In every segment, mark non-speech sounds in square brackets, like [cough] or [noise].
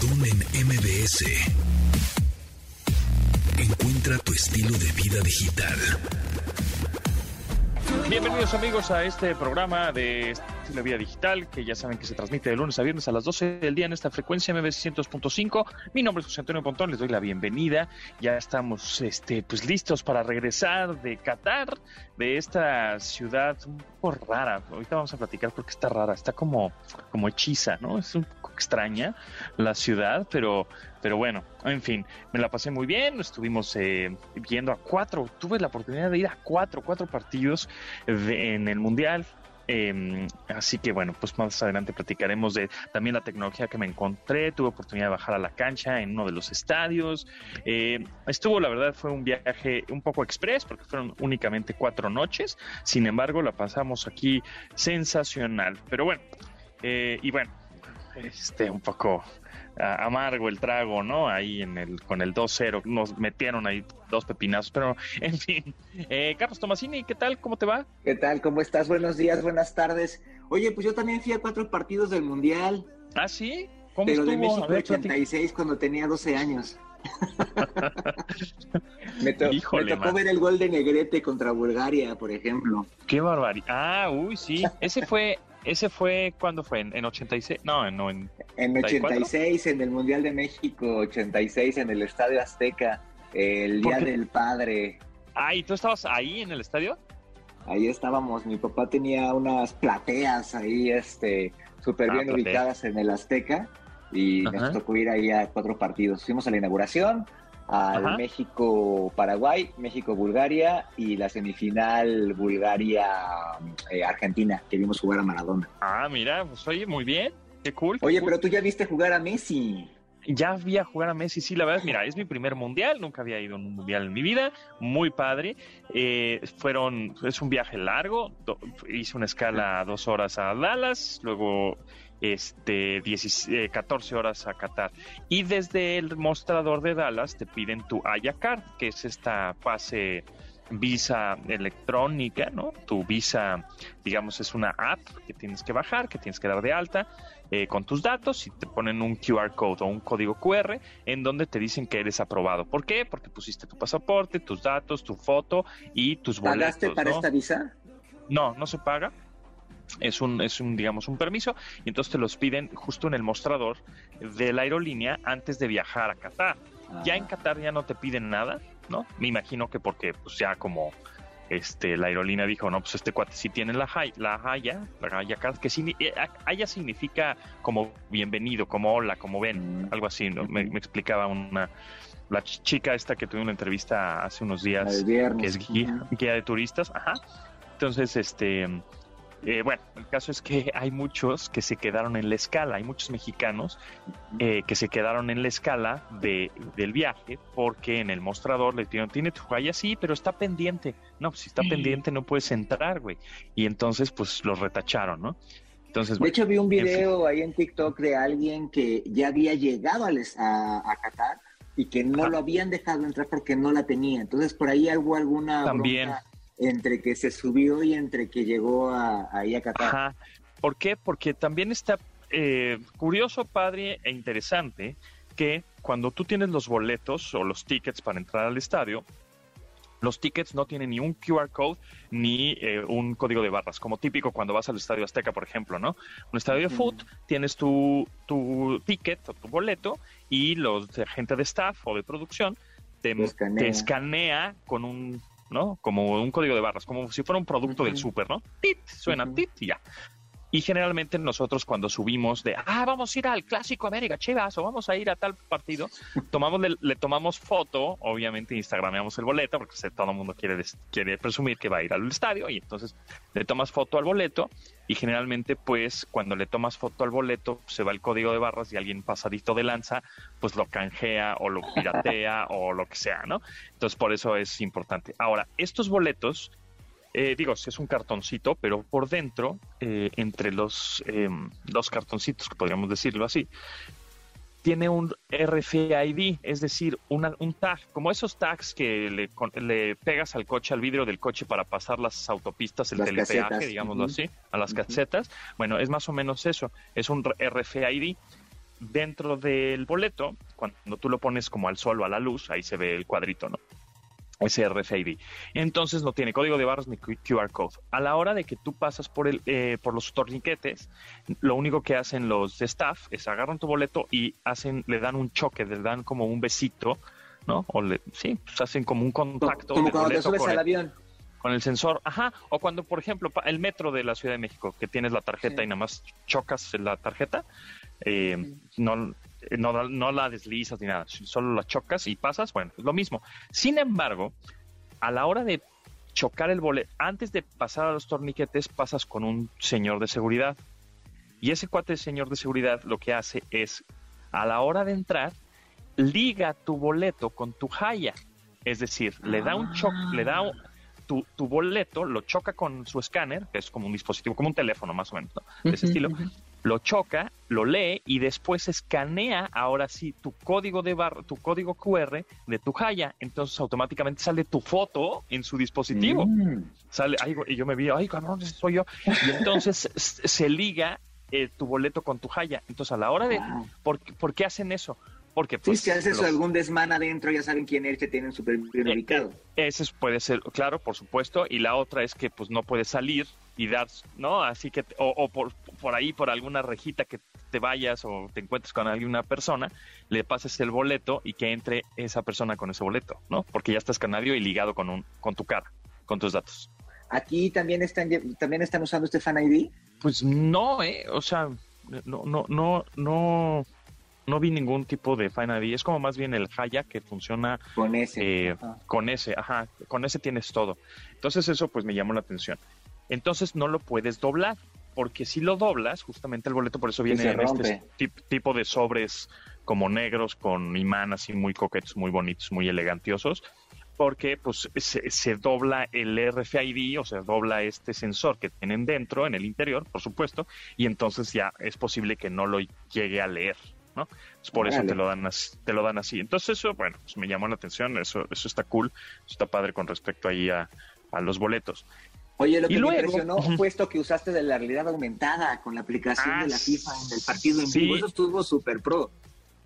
Pontón MBS. Encuentra tu estilo de vida digital. Bienvenidos amigos a este programa de de vida digital que ya saben que se transmite de lunes a viernes a las 12 del día en esta frecuencia MBS 100.5. Mi nombre es José Antonio Pontón, les doy la bienvenida. Ya estamos este, pues listos para regresar de Qatar, de esta ciudad un poco rara. Ahorita vamos a platicar porque está rara, está como, como hechiza, ¿no? Es un poco extraña la ciudad, pero pero bueno, en fin, me la pasé muy bien. Estuvimos eh, viendo a cuatro, tuve la oportunidad de ir a cuatro, cuatro partidos en el Mundial. Eh, así que bueno, pues más adelante platicaremos de también la tecnología que me encontré. Tuve oportunidad de bajar a la cancha en uno de los estadios. Eh, estuvo, la verdad, fue un viaje un poco express porque fueron únicamente cuatro noches. Sin embargo, la pasamos aquí sensacional. Pero bueno, eh, y bueno, este un poco amargo el trago, ¿no? Ahí en el con el 2-0 nos metieron ahí dos pepinazos, pero [laughs] en fin. Eh, Carlos Tomasini, ¿qué tal? ¿Cómo te va? ¿Qué tal? ¿Cómo estás? Buenos días, buenas tardes. Oye, pues yo también fui a cuatro partidos del Mundial, ¿Ah, sí? ¿Cómo pero de estuvo? México A ver, platica. 86 cuando tenía 12 años. [laughs] me, to- Híjole, me tocó man. ver el gol de Negrete contra Bulgaria, por ejemplo. Qué barbaridad. Ah, uy, sí. Ese fue ese fue ¿cuándo fue? ¿En, en 86? No, no en En 84. 86 en el Mundial de México, 86 en el Estadio Azteca, el ¿Por Día del Padre. Ah, ¿y tú estabas ahí en el estadio? Ahí estábamos, mi papá tenía unas plateas ahí, este, súper Ah, bien platea. ubicadas en el Azteca y Ajá. nos tocó ir ahí a cuatro partidos. Fuimos a la inauguración, al. México-Paraguay, México-Bulgaria y la semifinal Bulgaria-Argentina, que vimos jugar a Maradona. Ah, mira, pues oye, muy bien. Qué cool. qué Oye, cool. pero tú ya viste jugar a Messi. Ya vi a jugar a Messi, sí, la verdad, mira, es mi primer mundial, nunca había ido a un mundial en mi vida, muy padre. Eh, fueron, es un viaje largo, do- hice una escala dos horas a Dallas, luego este 10 eh, 14 horas a Qatar. Y desde el mostrador de Dallas te piden tu Aya Card, que es esta pase visa electrónica, ¿no? Tu visa, digamos, es una app que tienes que bajar, que tienes que dar de alta eh, con tus datos y te ponen un QR code o un código QR en donde te dicen que eres aprobado. ¿Por qué? Porque pusiste tu pasaporte, tus datos, tu foto y tus boletos. ¿Pagaste para ¿no? esta visa? No, no se paga. Es un, es un, digamos, un permiso y entonces te los piden justo en el mostrador de la aerolínea antes de viajar a Qatar. Ya en Ah. Qatar ya no te piden nada, ¿no? Me imagino que porque pues ya como este la aerolínea dijo, no, pues este cuate sí tiene la Haya, la Haya, la Haya que signi- eh, Haya significa como bienvenido, como hola, como ven, Mm. algo así, ¿no? me, me explicaba una la ch- chica esta que tuve una entrevista hace unos días que es guía, guía de turistas, ajá. Entonces, este, eh, bueno, el caso es que [laughs] hay muchos que se quedaron en la escala, hay muchos mexicanos eh, que se quedaron en la escala de, del viaje porque en el mostrador les dijeron, tiene tu Haya, sí, pero está pendiente. No, pues si está pendiente no puedes entrar, güey. Y entonces, pues los retacharon, ¿no? Entonces, De bueno, hecho, vi un en fin. video ahí en TikTok de alguien que ya había llegado a, a Qatar y que no Ajá. lo habían dejado entrar porque no la tenía. Entonces, por ahí hubo alguna También. bronca entre que se subió y entre que llegó a, ahí a Qatar. Ajá. ¿Por qué? Porque también está eh, curioso, padre e interesante que cuando tú tienes los boletos o los tickets para entrar al estadio, los tickets no tienen ni un QR code ni eh, un código de barras, como típico cuando vas al Estadio Azteca, por ejemplo, ¿no? Un estadio de foot, tienes tu, tu ticket o tu boleto y los de gente de staff o de producción te, te escanea con un, ¿no? Como un código de barras, como si fuera un producto del súper, ¿no? Tit, suena tit y ya. Y generalmente nosotros cuando subimos de, ah, vamos a ir al Clásico América, Chivas, o vamos a ir a tal partido, [laughs] tomamos le, le tomamos foto, obviamente instagrameamos el boleto, porque todo el mundo quiere, quiere presumir que va a ir al estadio, y entonces le tomas foto al boleto, y generalmente pues cuando le tomas foto al boleto, se va el código de barras y alguien pasadito de lanza, pues lo canjea o lo piratea [laughs] o lo que sea, ¿no? Entonces por eso es importante. Ahora, estos boletos eh, digo, si es un cartoncito, pero por dentro, eh, entre los eh, dos cartoncitos, que podríamos decirlo así, tiene un RFID, es decir, una- un tag, como esos tags que le, pegas al coche, al vidrio del coche para pasar las autopistas, el Las telepeaje, casetas, digámoslo así, a las Ujú. casetas. Bueno, es más o menos eso, es un RFID. dentro del boleto, cuando tú lo pones como al sol o a la luz, ahí se ve el cuadrito, ¿no? Ese RFID. Entonces no tiene código de barras ni QR code. A la hora de que tú pasas por el eh, por los torniquetes, lo único que hacen los staff es agarran tu boleto y hacen le dan un choque, le dan como un besito, ¿no? O le, sí, pues hacen como un contacto. Como cuando te subes al avión. Con el sensor, ajá, o cuando, por ejemplo, el metro de la Ciudad de México, que tienes la tarjeta y nada más chocas la tarjeta, eh, no, no, no la deslizas ni nada, solo la chocas y pasas, bueno, es lo mismo. Sin embargo, a la hora de chocar el boleto, antes de pasar a los torniquetes, pasas con un señor de seguridad. Y ese cuate de señor de seguridad lo que hace es, a la hora de entrar, liga tu boleto con tu jaya. Es decir, le da un choque, le da tu, tu, boleto, lo choca con su escáner, que es como un dispositivo, como un teléfono más o menos, de ese estilo, lo choca, lo lee y después escanea ahora sí tu código de barra, tu código QR de tu Jaya. Entonces automáticamente sale tu foto en su dispositivo. Mm. Sale, ay, y yo me vi, ay, cabrón, ese soy yo. Y entonces [laughs] se liga eh, tu boleto con tu Jaya. Entonces a la hora de, ¿por, ¿por qué hacen eso? Porque pues, sí, si haces algún desmán adentro, ya saben quién eres, te tienen súper bien eh, ubicado. Ese puede ser, claro, por supuesto. Y la otra es que pues no puedes salir y dar, ¿no? Así que, o, por, por ahí, por alguna rejita que te vayas o te encuentres con alguna persona, le pases el boleto y que entre esa persona con ese boleto, ¿no? Porque ya estás canadio y ligado con, un, con tu cara, con tus datos. ¿Aquí también están, también están usando este Fan ID? Pues no, ¿eh? O sea, no, no, no, no, no vi ningún tipo de Fan ID. Es como más bien el Haya que funciona con ese. Eh, con ese, ajá, con ese tienes todo. Entonces eso pues me llamó la atención entonces no lo puedes doblar, porque si lo doblas, justamente el boleto por eso viene en este tipo de sobres como negros con imán así muy coquetos, muy bonitos, muy elegantiosos, porque pues se, dobla el RFID o se dobla este sensor que tienen dentro, en el interior, por supuesto, y entonces ya es posible que no lo llegue a leer. ¿no? por eso te lo dan así, te lo dan así. Entonces eso, bueno, pues me llamó la atención, eso, eso está cool, está padre con respecto ahí a, a los boletos. Oye, lo que me impresionó fue esto que usaste de la realidad aumentada con la aplicación de la ah, FIFA en el partido en vivo. Eso estuvo súper pro.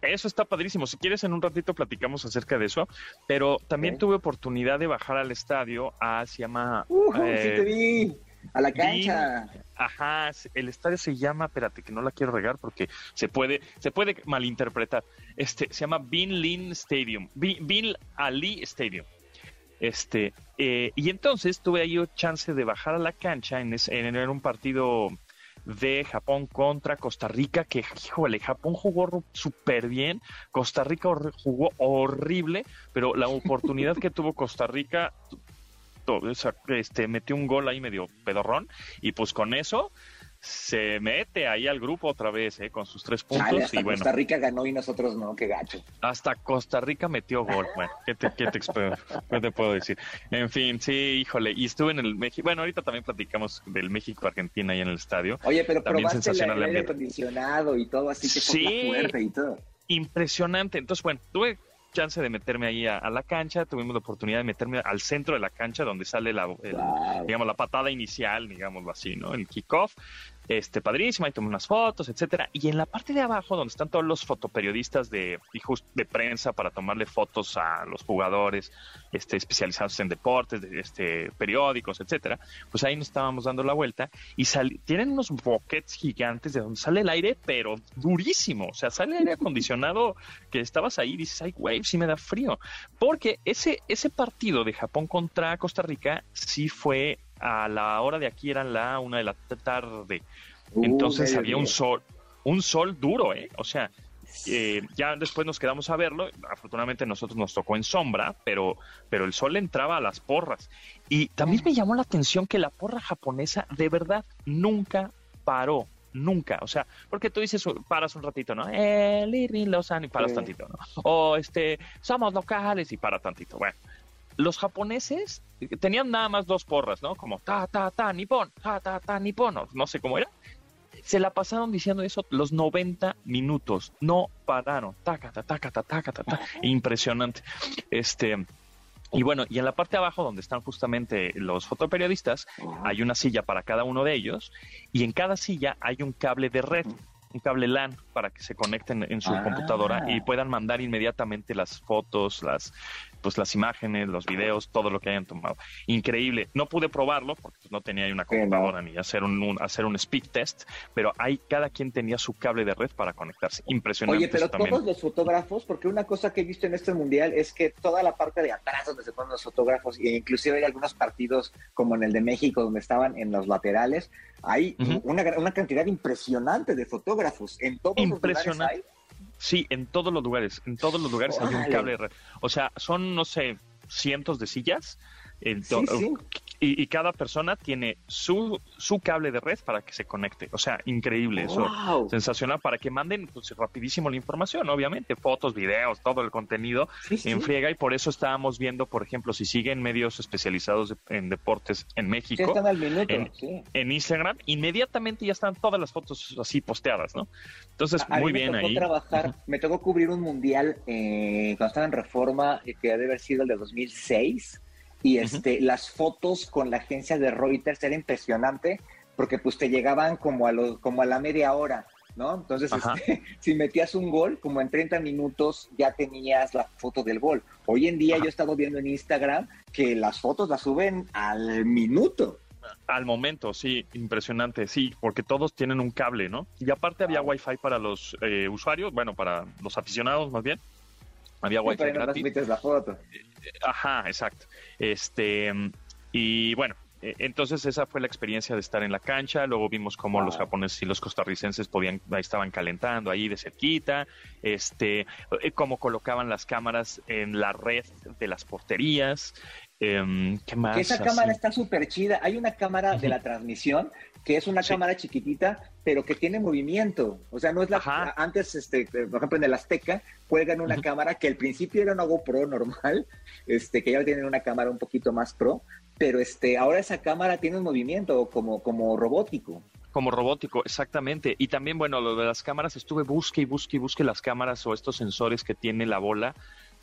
Eso está padrísimo. Si quieres, en un ratito platicamos acerca de eso. Pero también tuve oportunidad de bajar al estadio a, se llama... Uh, sí te vi. A la cancha. ajá, el estadio se llama, espérate que no la quiero regar porque se puede, se puede malinterpretar. Este, se llama Bin Lin Stadium, Bin Ali Stadium. Este, eh, y entonces tuve ahí chance de bajar a la cancha en, en, un partido de Japón contra Costa Rica, que, híjole, Japón jugó súper bien, Costa Rica jugó horrible, pero la oportunidad que tuvo Costa Rica, este, metió un gol ahí medio pedorrón, y pues con eso se mete ahí al grupo otra vez, ¿eh? con sus tres puntos. hasta y bueno, Costa Rica ganó y nosotros no, qué gacho. Hasta Costa Rica metió gol. Bueno, ¿qué te, qué te, puedo decir? En fin, sí, híjole. Y estuve en el México. Bueno, ahorita también platicamos del México-Argentina ahí en el estadio. Oye, pero también sensacional el aire acondicionado y todo, así que sí, fuerte y todo. Impresionante. Entonces, bueno, tuve chance de meterme ahí a, la cancha, tuvimos la oportunidad de meterme al centro de la cancha donde sale la, digamos, la patada inicial, digámoslo así, ¿no? El kickoff este, padrísima, y tomé unas fotos, etcétera. Y en la parte de abajo, donde están todos los fotoperiodistas de, de prensa para tomarle fotos a los jugadores este, especializados en deportes, de, este, periódicos, etcétera, pues ahí nos estábamos dando la vuelta y tienen unos boquets gigantes de donde sale el aire, pero durísimo. O sea, sale el aire acondicionado que estabas ahí y dices, ay, güey, sí me da frío. Porque ese, ese partido de Japón contra Costa Rica sí fue a la hora de aquí eran la una de la tarde. Uh, Entonces había un sol, un sol duro, ¿eh? O sea, eh, ya después nos quedamos a verlo. Afortunadamente nosotros nos tocó en sombra, pero, pero el sol entraba a las porras. Y también me llamó la atención que la porra japonesa de verdad nunca paró. Nunca, o sea, porque tú dices, paras un ratito, ¿no? El Irving Lozano y paras tantito, ¿no? O este, somos locales y para tantito. Bueno, los japoneses tenían nada más dos porras, ¿no? Como ta, ta, ta, nipón, ta, ta, ta, nipón, no, sé cómo era. Se la pasaron diciendo eso los 90 minutos, no pararon, taca, ta, taca, ta, taca, ta, ta, impresionante. Este, y bueno, y en la parte de abajo, donde están justamente los fotoperiodistas, hay una silla para cada uno de ellos, y en cada silla hay un cable de red. un cable LAN para que se conecten en su computadora y ah. puedan mandar inmediatamente las fotos, las pues las imágenes, los videos, todo lo que hayan tomado. Increíble. No pude probarlo porque no tenía una computadora ni hacer un, hacer un speed test, pero ahí cada quien tenía su cable de red para conectarse. Impresionante. Oye, pero todos los fotógrafos, porque una cosa que he visto en este mundial es que toda la parte de atrás donde se ponen los fotógrafos, e inclusive hay algunos partidos como en el de México donde estaban en los laterales, hay una, una, cantidad impresionante de fotógrafos en todos los lugares hay Sí, en todos los lugares, en todos los lugares hay un cable. O sea, son, no sé, cientos de sillas y, cada persona tiene su, su cable de red para que se conecte. O sea, increíble eso. Sensacional para que manden pues, rapidísimo la información, obviamente. Fotos, videos, todo el contenido en friega. Y por eso estábamos viendo, por ejemplo, si siguen medios especializados en deportes en México, en, Instagram, inmediatamente ya están todas las fotos así posteadas, ¿no? Entonces, muy bien ahí. trabajar, me tocó cubrir un mundial eh, cuando estaba en Reforma, que debe haber sido el de 2006 y este, las fotos con la agencia de Reuters era impresionante porque pues te llegaban como a, lo, como a la media hora, ¿no? Entonces, este, [laughs] si metías un gol, como en 30 minutos ya tenías la foto del gol. Hoy en día yo he estado viendo en Instagram que las fotos las suben al minuto. Al momento, sí, impresionante, sí, porque todos tienen un cable, ¿no? Y aparte había Wi-Fi para los eh, usuarios, bueno, para los aficionados más bien. Había Wi-Fi gratis. la foto. Ajá, exacto. Este, y bueno, entonces esa fue la experiencia de estar en la cancha. Luego vimos cómo los japoneses y los costarricenses podían, estaban calentando ahí de cerquita. Este, eh, cómo colocaban las cámaras en la red de las porterías. Em, ¿Qué más? esa cámara está súper chida. Hay una cámara de la transmisión que es una cámara chiquitita, pero que tiene movimiento. O sea, no es la antes, este, por ejemplo, en el Azteca cuelgan una cámara que al principio era una GoPro normal, este, que ya tienen una cámara un poquito más pro, pero este, ahora esa cámara tiene un movimiento como, como robótico. Como robótico, exactamente. Y también, bueno, lo de las cámaras, estuve busque y busque y busque las cámaras o estos sensores que tiene la bola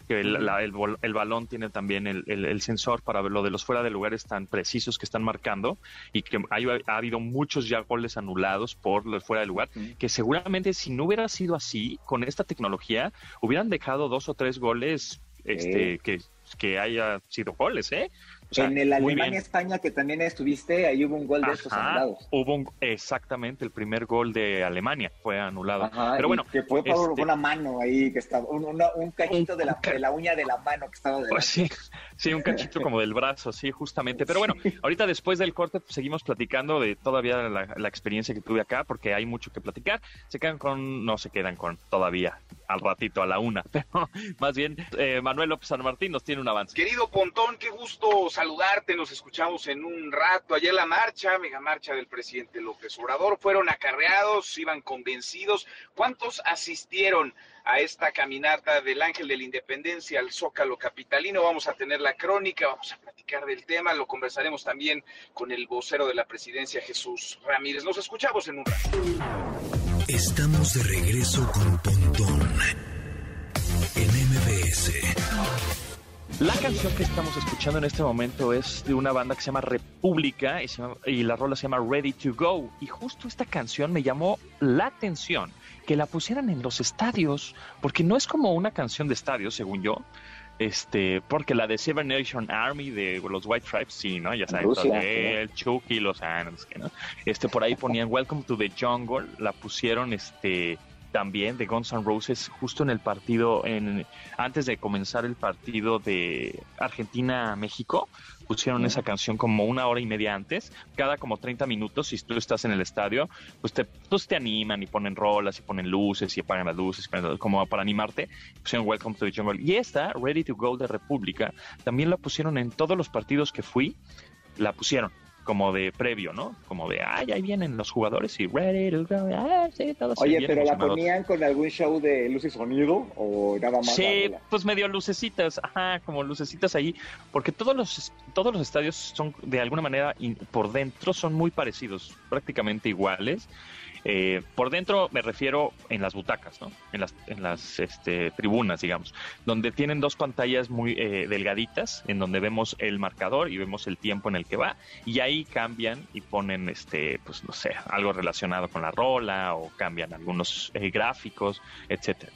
que el, balón tiene también el, sensor para ver lo de los fuera de lugares tan precisos que están marcando y que ha habido muchos ya goles anulados por los fuera de lugar, que seguramente si no hubiera sido así, con esta tecnología, hubieran dejado dos o tres goles este, que, que haya sido goles, ¿eh? En el Alemania-España, que también estuviste, ahí hubo un gol de estos anulados. Hubo exactamente el primer gol de Alemania fue anulado. Pero bueno. Que fue por este una mano ahí, que estaba, un, cachito de, la, uña de la mano que estaba pues sí, sí, un cachito como del brazo, sí, justamente. Pero bueno, ahorita después del corte pues, seguimos platicando de todavía la, experiencia que tuve acá, porque hay mucho que platicar. Se quedan con, no se quedan con todavía al ratito, a la una. [laughs] Pero más bien, eh, Manuel López San Martín nos tiene un avance. Querido Pontón, qué gusto saludarte, nos escuchamos en un rato. Ayer la marcha, mega marcha del presidente López Obrador, fueron acarreados, iban convencidos. ¿Cuántos asistieron a esta caminata del Ángel de la Independencia al Zócalo Capitalino? Vamos a tener la crónica, vamos a platicar del tema, lo conversaremos también con el vocero de la presidencia, Jesús Ramírez. Nos escuchamos en un rato. Estamos de regreso con La canción que estamos escuchando en este momento es de una banda que se llama República y, la rola se llama Ready to Go. Y justo esta canción me llamó la atención que la pusieran en los estadios, porque no es como una canción de estadio, según yo. Este, porque la de Seven Nation Army de los White Tribes, sí, ¿no? Ya saben, el Chucky, los Anos, ¿no? Este, por ahí ponían Welcome to the Jungle, la pusieron, este, también de Guns N' Roses justo en el partido, en, antes de comenzar el partido de Argentina-México, pusieron esa canción como una hora y media antes, cada como 30 minutos, si tú estás en el estadio, pues te, pues te animan y ponen rolas y ponen luces y apagan las luces, como para animarte, pusieron Welcome to the Jungle. Y esta, Ready to Go de República, también la pusieron en todos los partidos que fui, la pusieron como de previo, ¿no? Como de, ay, ahí vienen los jugadores y ready to go, ah, sí, todos Oye, pero la ponían con algún show de luz y sonido o nada más. Sí, pues medio lucecitas, ajá, como lucecitas ahí, porque todos los todos los estadios son de alguna manera por dentro son muy parecidos, prácticamente iguales. Eh, por dentro me refiero en las butacas, ¿no? En las, en las este, tribunas, digamos, donde tienen dos pantallas muy eh, delgaditas, en donde vemos el marcador y vemos el tiempo en el que va, y ahí cambian y ponen, este, pues no sé, algo relacionado con la rola o cambian algunos eh, gráficos, etcétera.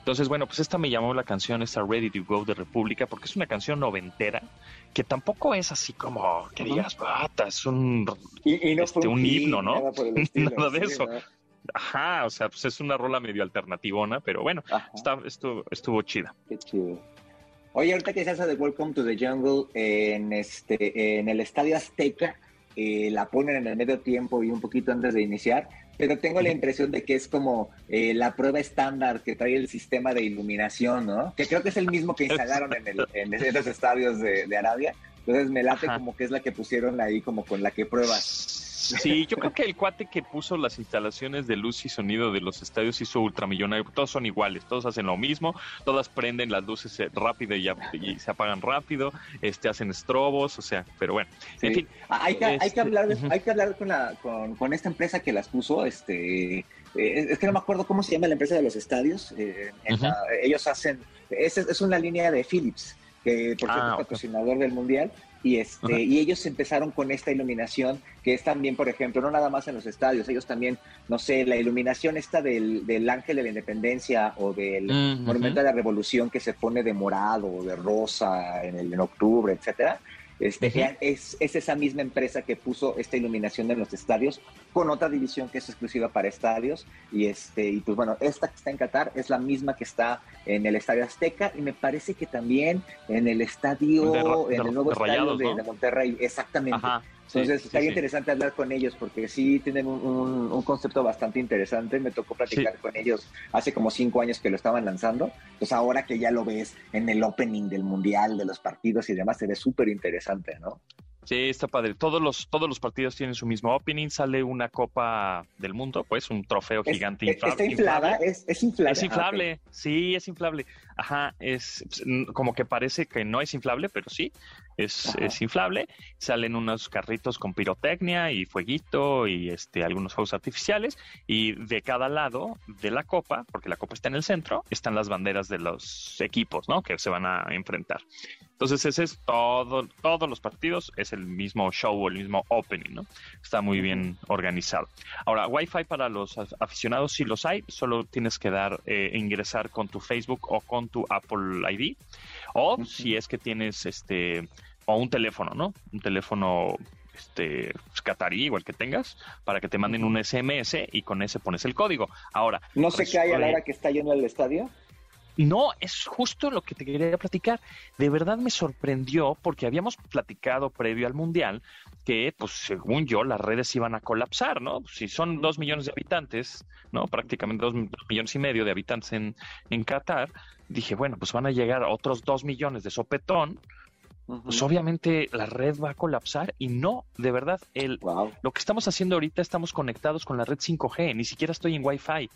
Entonces, bueno, pues esta me llamó la canción, esta Ready to Go de República, porque es una canción noventera que tampoco es así como que digas, bata, es un, este, un himno, ¿no? Nada, [laughs] de eso. Ajá, o sea, pues es una rola medio alternativona, pero bueno, está, estuvo, estuvo chida. Qué chido. Oye, ahorita que se hace de Welcome to the Jungle en este en el Estadio Azteca, eh, la ponen en el medio tiempo y un poquito antes de iniciar, pero tengo la impresión de que es como eh, la prueba estándar que trae el sistema de iluminación, ¿no? Que creo que es el mismo que [laughs] instalaron en, el, en los estadios de, Arabia. Entonces me late como que es la que pusieron ahí, como con la que pruebas. Sí, yo creo que el cuate que puso las instalaciones de luz y sonido de los estadios hizo ultramillonario. Todos son iguales, todos hacen lo mismo, todas prenden las luces eh, rápido y, se apagan rápido, este hacen estrobos, o sea, pero bueno. En fin. Ah, hay que, hay que este, hablar, hay que hablar con, la, con, esta empresa que las puso, este. Eh, es que no me acuerdo cómo se llama la empresa de los estadios. Eh, ellos hacen, es, es una línea de Philips, que por cierto ah, es patrocinador del mundial, y, este, y ellos empezaron con esta iluminación que es también, por ejemplo, no nada más en los estadios, ellos también, no sé, la iluminación esta del, del Ángel de la Independencia o del Monumento de la Revolución que se pone de morado o de rosa en, el, en octubre, etcétera. Este, es, esa misma empresa que puso esta iluminación en los estadios con otra división que es exclusiva para estadios. Y, este, y pues bueno, esta que está en Qatar es la misma que está en el Estadio Azteca y me parece que también en el estadio, en el nuevo estadio de, Monterrey, exactamente. Entonces, está interesante hablar con ellos porque sí tienen un, concepto bastante interesante. Me tocó platicar con ellos hace como cinco años que lo estaban lanzando. Pues ahora que ya lo ves en el opening del mundial, de los partidos y demás, se ve súper interesante, ¿no? Sí, está padre. Todos los, todos los partidos tienen su mismo opening. Sale una Copa del Mundo, pues un trofeo gigante inflable. ¿Está inflada? ¿Es, es inflable? Es inflable, ah, sí, es inflable. Ajá, es como que parece que no es inflable, pero sí, es, es, inflable. Salen unos carritos con pirotecnia y fueguito y este algunos fuegos artificiales. Y de cada lado de la copa, porque la copa está en el centro, están las banderas de los equipos, ¿no? Que se van a enfrentar. Entonces ese es todo, todos los partidos, es el mismo show, el mismo opening, ¿no? Está muy bien organizado. Ahora, Wi-Fi para los aficionados, si los hay, solo tienes que dar, eh, ingresar con tu Facebook o con tu Apple ID, o si es que tienes este, o un teléfono, ¿no? Un teléfono este catarí, igual que tengas, para que te manden un SMS y con ese pones el código. Ahora, no sé qué hay a la hora que está yendo al estadio. No, es justo lo que te quería platicar. De verdad me sorprendió porque habíamos platicado previo al Mundial que, pues según yo, las redes iban a colapsar, ¿no? Si son dos millones de habitantes, ¿no? Prácticamente dos, millones y medio de habitantes en, en Qatar, dije, bueno, pues van a llegar otros dos millones de sopetón, pues obviamente la red va a colapsar y no, de verdad, el, lo que estamos haciendo ahorita estamos conectados con la red 5G, ni siquiera estoy en Wi-Fi.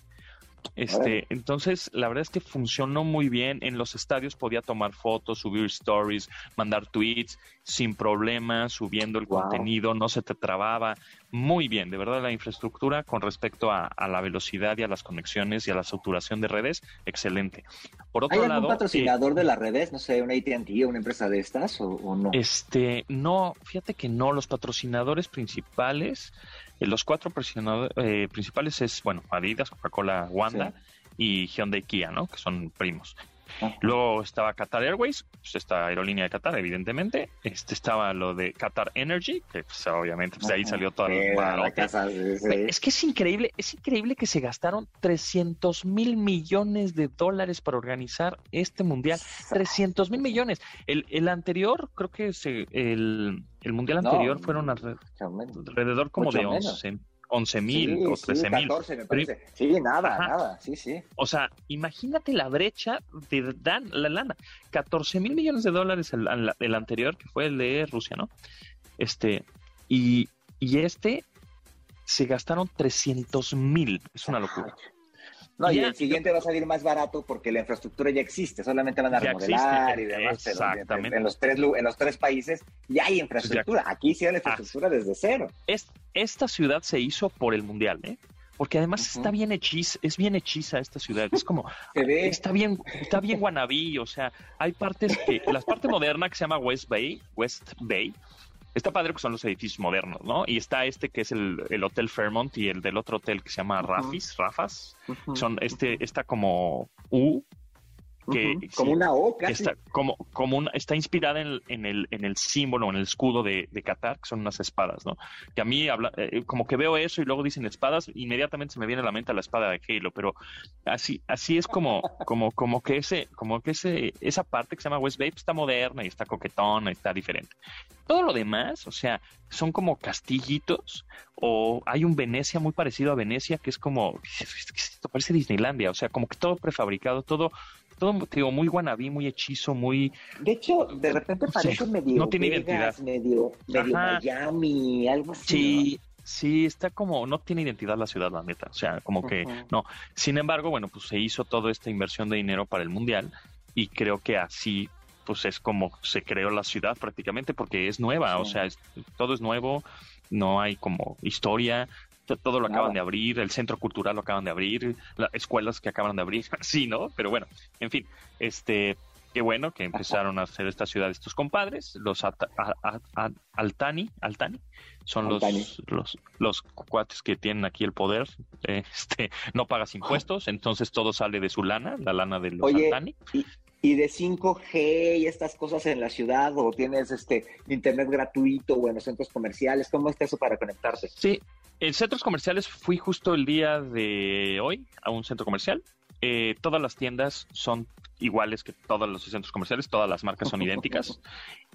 Este, entonces, la verdad es que funcionó muy bien. En los estadios podía tomar fotos, subir stories, mandar tweets sin problema, subiendo el contenido, no se te trababa. Muy bien, de verdad, la infraestructura con respecto a, la velocidad y a las conexiones y a la saturación de redes, excelente. Por otro ¿Hay algún patrocinador eh, de las redes? No sé, una ATT o una empresa de estas o no? Este, no, fíjate que no. Los patrocinadores principales los cuatro eh, principales es, bueno, Adidas, Coca-Cola, Wanda y Hyundai Kia, ¿no? Que son primos. Luego estaba Qatar Airways, pues esta aerolínea de Qatar, evidentemente. Este estaba lo de Qatar Energy, que pues, obviamente pues, de ahí salió toda la, casa. Es que es increíble, es increíble que se gastaron 300 mil millones de dólares para organizar este mundial. 300 mil millones. El, el anterior, creo que se, el, el mundial anterior fueron alrededor como de 11 11 mil o 13 mil. Sí, nada, nada, sí, sí. O sea, imagínate la brecha de Dan, la lana. 14 mil millones de dólares el, anterior, que fue el de Rusia, ¿no? Este, y, y este se gastaron 300 mil. Es una locura. No, y, el siguiente va a salir más barato porque la infraestructura ya existe, solamente van a remodelar y demás. Exactamente. en, los tres, en los tres países ya hay infraestructura. Aquí sí hay la infraestructura desde cero. esta ciudad se hizo por el Mundial, ¿eh? porque además está bien hechiza, es bien hechiza esta ciudad, es como, [laughs] está bien, está bien guanabí, o sea, hay partes que, la parte moderna que se llama West Bay, West Bay, está padre que son los edificios modernos, ¿no? Y está este que es el, Hotel Fairmont y el del otro hotel que se llama Rafis, Rafas, son este, está como U, como una O Está, como, como una, está inspirada en, en, el, en el símbolo, en el escudo de, de, Qatar, que son unas espadas, ¿no? Que a mí, habla, eh, como que veo eso y luego dicen espadas, inmediatamente se me viene a la mente la espada de Halo, pero así, así es como, como, como que ese, como que ese, esa parte que se llama West Bay pues, está moderna y está coquetona, está diferente. Todo lo demás, o sea, son como castillitos o hay un Venecia muy parecido a Venecia que es como, esto parece Disneylandia, o sea, como que todo prefabricado, todo todo digo, muy guanabí, muy hechizo, muy... De hecho, de repente parece medio no tiene identidad. medio, medio Miami, algo así. Sí, sí, está como, no tiene identidad la ciudad, la neta, o sea, como que no. Sin embargo, bueno, pues se hizo toda esta inversión de dinero para el Mundial y creo que así pues es como se creó la ciudad prácticamente porque es nueva, o sea, todo es nuevo, no hay como historia, todo lo acaban de abrir, el centro cultural lo acaban de abrir, las escuelas que acaban de abrir, [laughs] sí, ¿no? Pero bueno, en fin, este, qué bueno que empezaron a hacer esta ciudad estos compadres, los Altani, Altani, son los, los, los cuates que tienen aquí el poder, [laughs] este, no pagas impuestos, entonces todo sale de su lana, la lana de los Altani. Y, y de 5G y estas cosas en la ciudad, o tienes este internet gratuito o en los centros comerciales, ¿cómo está eso para conectarse? Sí, en centros comerciales fui justo el día de hoy a un centro comercial. Eh, todas las tiendas son iguales que todos los centros comerciales, todas las marcas son [laughs] idénticas.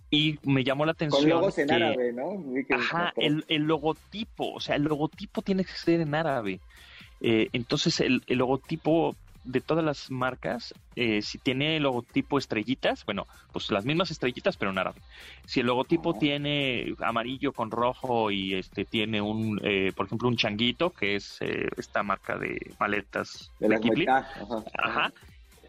Y me llamó la atención. Con logos en árabe, ¿no? Ajá, el, logotipo, o sea, el logotipo tiene que ser en árabe. Eh, entonces, el, el, logotipo de todas las marcas, eh, si tiene logotipo estrellitas, bueno, pues las mismas estrellitas, pero en árabe. Si el logotipo tiene amarillo con rojo y este tiene un, eh, por ejemplo, un changuito, que es eh, esta marca de maletas de, de Ajá.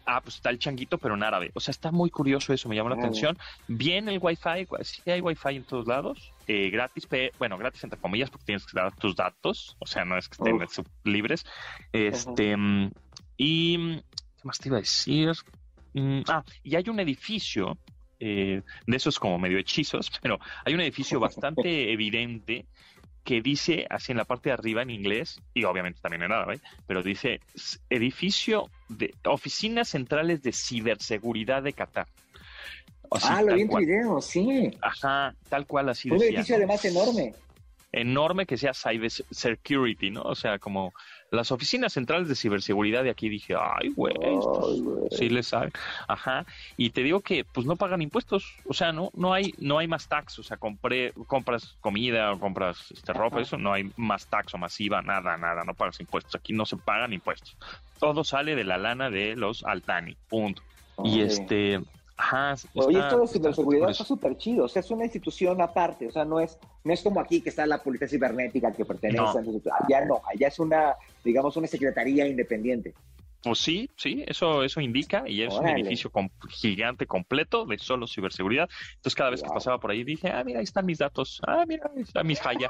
Ah, pues está el changuito, pero en árabe. O sea, está muy curioso eso, me llama la atención. Bien el Wi-Fi, sí hay Wi-Fi en todos lados, gratis, bueno, gratis entre comillas, porque tienes que dar tus datos, o sea, no es que estén libres. Este, y, ¿qué más te iba a decir? Mm, ah, y hay un edificio, eh, de esos como medio hechizos, [laughs] pero hay un edificio bastante [laughs] evidente que dice, así en la parte de arriba en inglés, y obviamente también en árabe, pero dice edificio de oficinas centrales de ciberseguridad de Qatar. ah, lo vi en tu video, sí. Ajá, tal cual así Un edificio además enorme. Enorme que sea cyber security, ¿no? O sea, como las oficinas centrales de ciberseguridad de aquí dije, ay, güey, sí les saben. Ajá. Y te digo que, pues no pagan impuestos. O sea, no, no hay, no hay más tax. O sea, compré, compras comida o compras este, ropa, eso no hay más tax o masiva, nada, nada, no pagas impuestos. Aquí no se pagan impuestos. Todo sale de la lana de los Altani, punto. Y este, Ajá, Oye, esto de ciberseguridad está súper chido, o sea, es una institución aparte, o sea, no es, no es como aquí que está la policía cibernética que pertenece a allá no, allá es una, digamos, una secretaría independiente. Pues sí, sí, eso, eso indica y es un edificio gigante completo de solo ciberseguridad. Entonces cada vez que pasaba por ahí dije, ah, mira, ahí están mis datos, ah, mira, ahí está mis [laughs] jaya.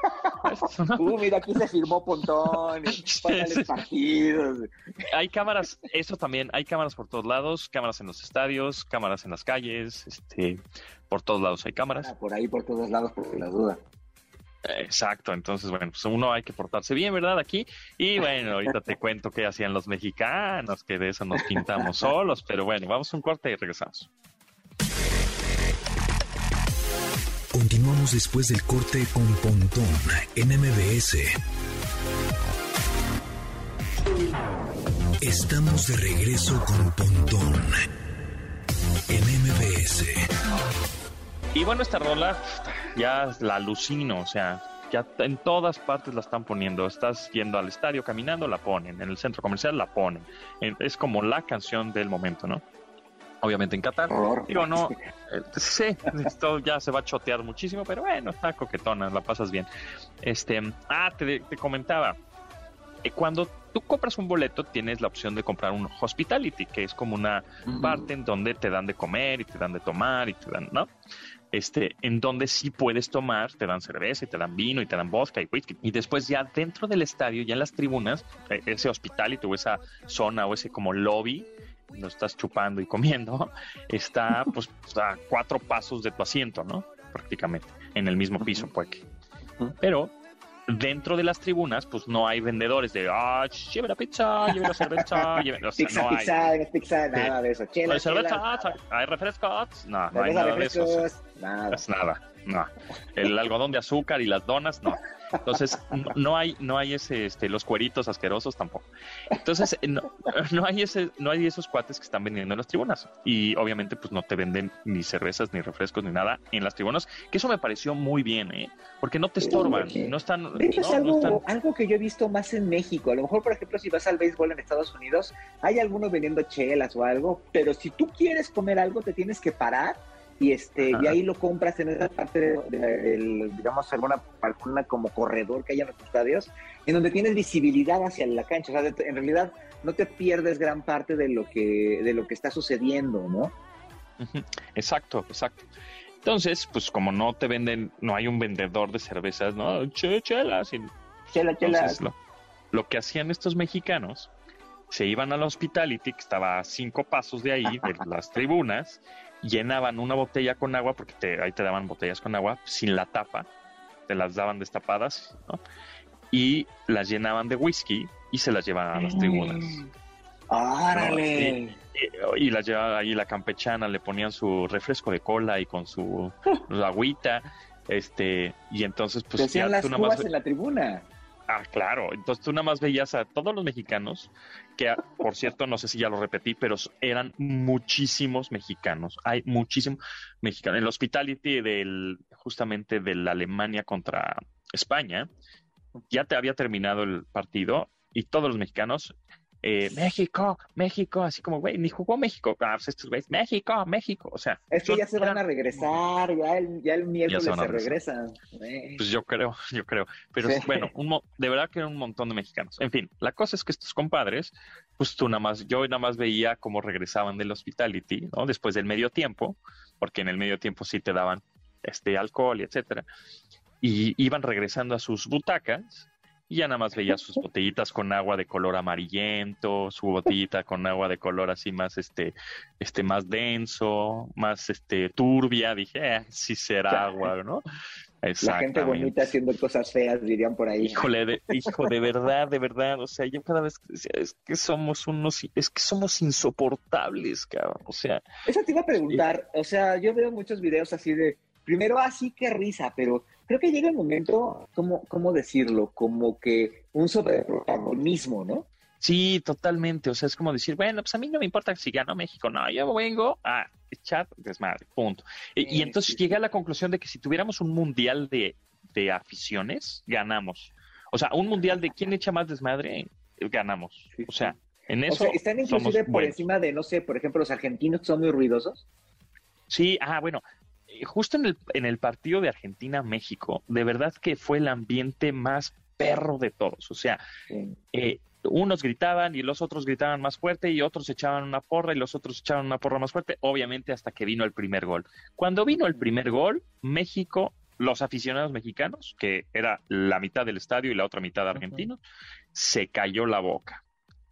uh, mira, aquí se firmó Pontón, [laughs] partidos. Hay cámaras, eso también, hay cámaras por todos lados, cámaras en los estadios, cámaras en las calles, este, por todos lados hay cámaras. Ah, por ahí, por todos lados, por la duda. Exacto, entonces bueno, pues uno hay que portarse bien, ¿verdad? Aquí. Y bueno, ahorita te cuento qué hacían los mexicanos, que de eso nos pintamos solos, pero bueno, vamos a un corte y regresamos. Continuamos después del corte con Pontón en MBS. Estamos de regreso con Pontón en MBS. Y bueno, esta rola ya la alucino, o sea, ya en todas partes la están poniendo. Estás yendo al estadio caminando, la ponen. En el centro comercial la ponen. Es como la canción del momento, ¿no? Obviamente en Qatar. Digo, no, [laughs] eh, sí, esto ya se va a chotear muchísimo, pero bueno, está coquetona, la pasas bien. Este, ah, te, te comentaba, eh, cuando tú compras un boleto, tienes la opción de comprar un hospitality, que es como una parte en donde te dan de comer y te dan de tomar y te dan, ¿no? Este, en donde sí puedes tomar, te dan cerveza y te dan vino y te dan vodka y whisky. Y después ya dentro del estadio, ya en las tribunas, eh, ese hospitality o esa zona o ese como lobby, no estás chupando y comiendo, [laughs] está pues a cuatro pasos de tu asiento, ¿no? Prácticamente, en el mismo piso, pues. Pero dentro de las tribunas, pues no hay vendedores de, ah, lleve la pizza, lleve la cerveza, [laughs] lleve... O sea, pizza, no pizza, hay. pizza, nada de eso. Chela, hay cerveza, chela, hay refrescos, no, no hay nada de eso. nada. es nada, no. El algodón de azúcar y las donas, no. Entonces, no, no hay, no hay ese, este, los cueritos asquerosos tampoco. Entonces, no, no hay ese, no hay esos cuates que están vendiendo en las tribunas. Y obviamente, pues no te venden ni cervezas, ni refrescos, ni nada en las tribunas, que eso me pareció muy bien, ¿eh? Porque no te estorban, no están, De hecho, es no, no algo, están algo que yo he visto más en México. A lo mejor, por ejemplo, si vas al béisbol en Estados Unidos, hay algunos vendiendo chelas o algo, pero si tú quieres comer algo, te tienes que parar y este Ajá. y ahí lo compras en esa parte de, de- digamos, alguna, alguna como corredor que hay en los estadios, en donde tienes visibilidad hacia la cancha. O sea, de- en realidad no te pierdes gran parte de lo que, de lo que está sucediendo, ¿no? Exacto, exacto. Entonces, pues como no te venden, no hay un vendedor de cervezas, ¿no? Che, chelas. y Chela, chela. Entonces, lo, lo que hacían estos mexicanos, se iban al hospitality, que estaba a cinco pasos de ahí, de las tribunas, llenaban una botella con agua, porque te- ahí te daban botellas con agua, sin la tapa, te las daban destapadas, ¿no? Y las llenaban de whisky y se las llevaban a las tribunas. ¡Órale! Y, y las llevaban ahí la campechana, le ponían su refresco de cola y con su, su [laughs] agüita, este, y entonces Te pues hacían ya las tú en la tribuna. Ah, claro. Entonces tú nada más veías a todos los mexicanos, que ah, por cierto, no sé si ya lo repetí, pero eran muchísimos mexicanos. Hay muchísimos mexicanos. En el hospitality del, justamente de la Alemania contra España, ya te había terminado el partido y todos los mexicanos, eh, México, México, así como, güey, ni jugó México. Ah, pues estos güeyes, México, México. O sea, Es que ya se van eran- a regresar, ya el, ya el miércoles se regresan. Eh. Pues yo creo, yo creo. Pero Sí. bueno, un mo- de verdad que era un montón de mexicanos. En fin, la cosa es que estos compadres, pues tú nada más, yo nada más veía cómo regresaban del hospitality, ¿no? Después del medio tiempo, porque en el medio tiempo sí te daban este alcohol y etcétera. Y iban regresando a sus butacas y ya nada más veía sus botellitas con agua de color amarillento, su botellita con agua de color así más este este más denso, más este turbia, dije, eh, sí será agua, ¿no? La gente bonita haciendo cosas feas, dirían por ahí. Híjole, de, hijo, de verdad, de verdad, o sea, yo cada vez que decía, es que somos unos, es que somos insoportables, cabrón, o sea, Eso te iba a preguntar, o sea, yo veo muchos videos así de, primero, así que risa, pero creo que llega el momento, ¿cómo, cómo decirlo? Como que un sobreprotagonismo, ¿no? sí, totalmente, o sea, es como decir, bueno, pues a mí no me importa si ganó México, no, yo vengo a echar desmadre, punto. Y, entonces sí, llegué a la conclusión de que si tuviéramos un mundial de, de aficiones, ganamos. O sea, un mundial de quién echa más desmadre, ganamos. Sí, O sea, en O eso sea, están somos inclusive por buenos. encima de, no sé, por ejemplo, los argentinos que son muy ruidosos. Sí, ah, bueno, justo en el, en el partido de Argentina-México, de verdad que fue el ambiente más perro de todos. O sea, Sí. eh, unos gritaban y los otros gritaban más fuerte y otros echaban una porra y los otros echaban una porra más fuerte, obviamente hasta que vino el primer gol. Cuando vino el primer gol, México, los aficionados mexicanos, que era la mitad del estadio y la otra mitad argentinos, se cayó la boca.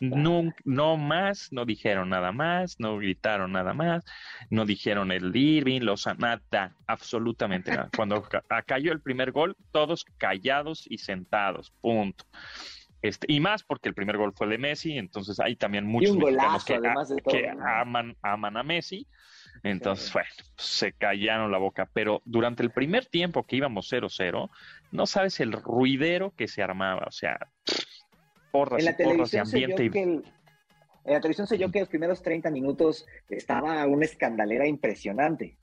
No, no más, no dijeron nada más, no gritaron nada más, no dijeron el Irving, los nada, absolutamente nada. Cuando ca- cayó el primer gol, todos callados y sentados, punto. Este, y más porque el primer gol fue de Messi, entonces hay también muchos mexicanos que, todo, ¿no? aman, aman a Messi. Entonces, Sí. bueno, se callaron la boca. Pero durante el primer tiempo que íbamos 0-0, no sabes el ruidero que se armaba. O sea, porras En y la porras televisión ambiente. yo y- que el- en la televisión se yo que los primeros 30 minutos estaba una escandalera impresionante.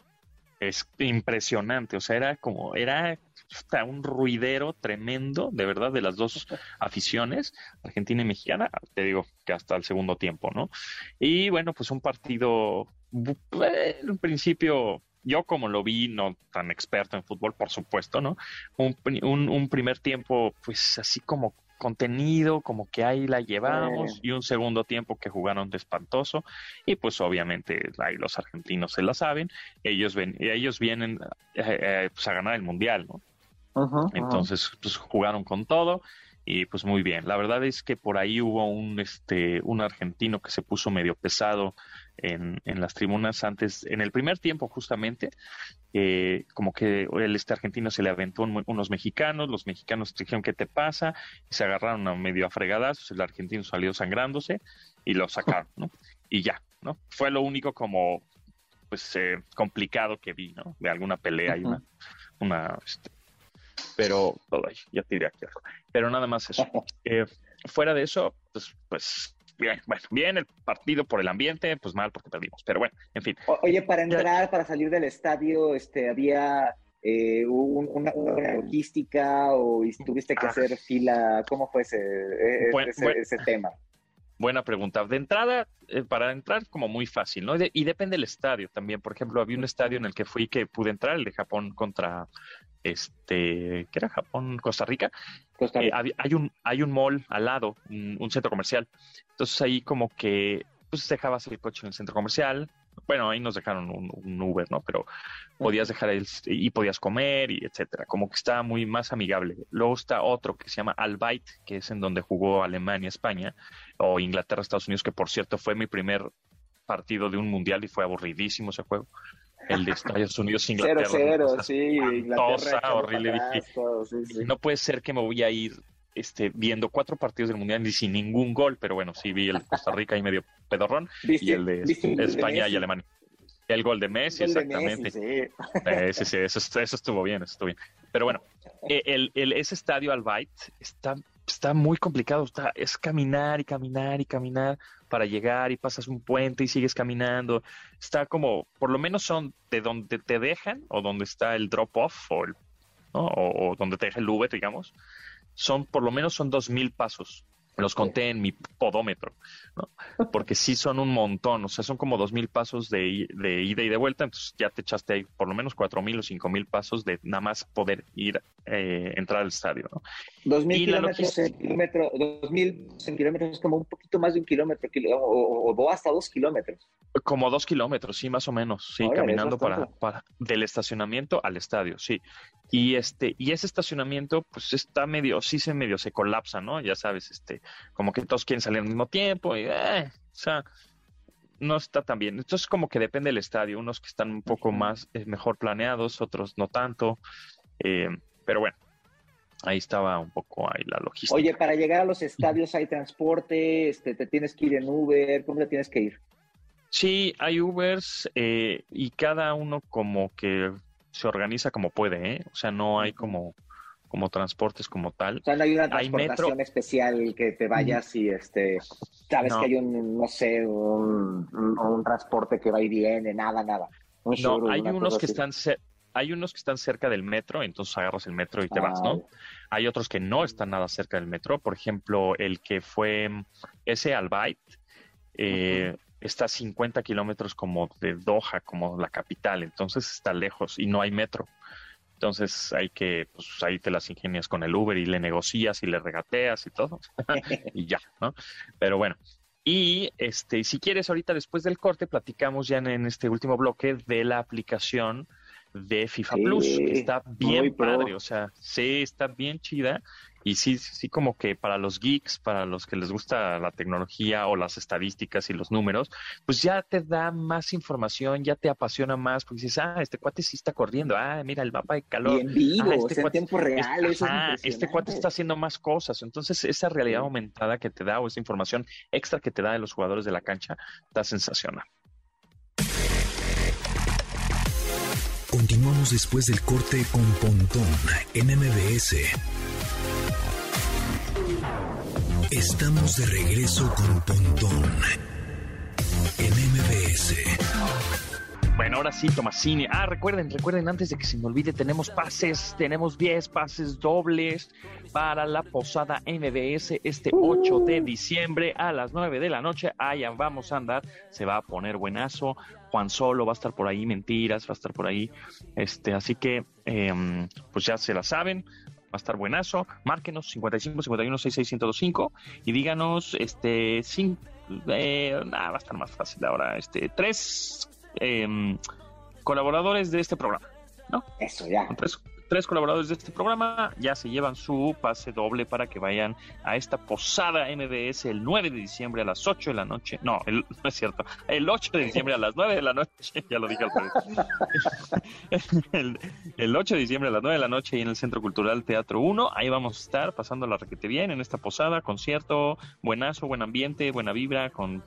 es impresionante, o sea, era como, era puta, un ruidero tremendo, de verdad, de las dos [laughs] aficiones, argentina y mexicana, te digo que hasta el segundo tiempo, ¿no? Y bueno, pues un partido, en un principio, yo como lo vi, no tan experto en fútbol, por supuesto, ¿no? Un, pri- un, un primer tiempo, pues así como contenido, como que ahí la llevamos, y un segundo tiempo que jugaron de espantoso, y pues obviamente ahí los argentinos se la saben, ellos ven, ellos vienen eh, eh, pues a ganar el mundial, ¿no? Entonces, pues jugaron con todo y pues muy bien. La verdad es que por ahí hubo un este un argentino que se puso medio pesado en, en las tribunas antes, en el primer tiempo justamente, eh, como que el este argentino se le aventó unos mexicanos, los mexicanos dijeron ¿qué te pasa? y se agarraron a medio a fregadazos, el argentino salió sangrándose y lo sacaron, ¿no? Y ya, ¿no? Fue lo único como pues eh, complicado que vi, ¿no? De alguna pelea y una, una este, pero ya te diré aquí algo. Pero nada más eso. [laughs] Eh, fuera de eso, pues, pues bien, bueno, bien el partido por el ambiente, pues mal porque perdimos, pero bueno, en fin. oye, para entrar, para salir del estadio, este, había eh, una, logística o tuviste que ah. hacer fila, ¿cómo fue ese, e, ese, tema? Buena pregunta. De entrada, eh, para entrar como muy fácil, ¿no? y depende del estadio también. Por ejemplo, había un estadio en el que fui que pude entrar, el de Japón contra este, ¿qué era Japón? Costa Rica. Eh, hay, un, hay un mall al lado, un, centro comercial. Entonces ahí como que, pues dejabas el coche en el centro comercial. Bueno, ahí nos dejaron un, Uber, ¿no? Pero podías dejar el, y podías comer y etcétera. Como que estaba muy más amigable. Luego está otro que se llama Albait, que es en donde jugó Alemania, España, o Inglaterra, Estados Unidos, que por cierto fue mi primer partido de un mundial y fue aburridísimo ese juego el de Estados Unidos [laughs] Inglaterra. 0-0, sí, Inglaterra. horrible. No puede ser que me voy a ir este, viendo cuatro partidos del Mundial y sin ningún gol, pero bueno, sí vi el de Costa Rica y medio pedorrón y el de España y Alemania. El gol de Messi, exactamente. Eh, sí. sí, eso, estuvo bien, eso estuvo bien. Pero bueno, eh, el, el, ese estadio Albait está, está muy complicado, está, es caminar y caminar y caminar para llegar y pasas un puente y sigues caminando. Está como, por lo menos son de donde te dejan o donde está el drop-off o, o, donde te deja el Uber, digamos, son por lo menos son dos mil pasos los conté en mi podómetro, ¿no? [laughs] Porque sí son un montón, o sea, son como dos mil pasos de, de, ida y de vuelta, entonces ya te echaste ahí por lo menos cuatro mil o cinco mil pasos de nada más poder ir, eh, entrar al estadio, ¿no? Dos mil kilómetros en kilómetro, dos mil en kilómetros es como un poquito más de un kilómetro, o, o, hasta dos kilómetros. Como dos kilómetros, sí, más o menos, sí, caminando para, para, del estacionamiento al estadio, sí. Y este, y ese estacionamiento, pues está medio, sí se medio se colapsa, ¿no? Ya sabes, este, como que todos quieren salir al mismo tiempo, y eh, o sea, no está tan bien. Entonces, como que depende del estadio, unos que están un poco más, eh, mejor planeados, otros no tanto. Eh, pero bueno, ahí estaba un poco ahí la logística. Oye, para llegar a los estadios hay transporte, este, te tienes que ir en Uber, ¿cómo te tienes que ir? Sí, hay Ubers y cada uno como que se organiza como puede, ¿eh? O sea, no hay como, como transportes como tal. O sea, no hay una transportación especial que te vayas y este, sabes que hay un, no sé, un, un, transporte que va y viene, nada, nada. no, hay unos que están hay unos que están cerca del metro, entonces agarras el metro y te vas, ¿no? Hay otros que no están nada cerca del metro, por ejemplo, el que fue ese Albait, eh, está a 50 kilómetros como de Doha, como la capital, entonces está lejos y no hay metro. Entonces hay que, pues ahí te las ingenias con el Uber y le negocias y le regateas y todo. [laughs] y ya, ¿no? Pero bueno. Y este, si quieres, ahorita después del corte, platicamos ya en, este último bloque de la aplicación de FIFA Plus, que está bien padre, o sea, sí, está bien chida y sí, sí, como que para los geeks, para los que les gusta la tecnología o las estadísticas y los números, pues ya te da más información, ya te apasiona más, porque dices, ah, este cuate sí está corriendo, ah, mira el mapa de calor. Y en vivo, ah, este cuate, en tiempo real. este cuate está haciendo más cosas. Entonces, esa realidad aumentada que te da o esa información extra que te da de los jugadores de la cancha, está sensacional. Continuamos después del corte con Pontón en MBS. Estamos de regreso con Pontón en MBS. Bueno, ahora sí, Tomasini. Ah, recuerden, recuerden, antes de que se me olvide, tenemos pases, tenemos 10 pases dobles para la posada MBS este 8 de diciembre a las 9 de la noche. Allá vamos a andar, se va a poner buenazo. Juan Solo va a estar por ahí, Mentiras va a estar por ahí. Este, así que, em, pues ya se la saben, a estar buenazo. Márquenos 55 51 66 1025 y díganos, este, sin, eh, nada, va a estar más fácil ahora, este, tres em, colaboradores de este programa, ¿no? Eso, ya. Tres, tres colaboradores de este programa ya se llevan su pase doble para que vayan a esta posada MBS el 9 de diciembre a las 8 de la noche. No, el, [laughs] no es cierto. El 8 de diciembre a las 9 de la noche. [laughs] Ya lo dije al revés. [laughs] El, el 8 de diciembre a las 9 de la noche y en el Centro Cultural Teatro 1. Ahí vamos a estar pasando la requete bien en esta posada, concierto, buenazo, buen ambiente, buena vibra, con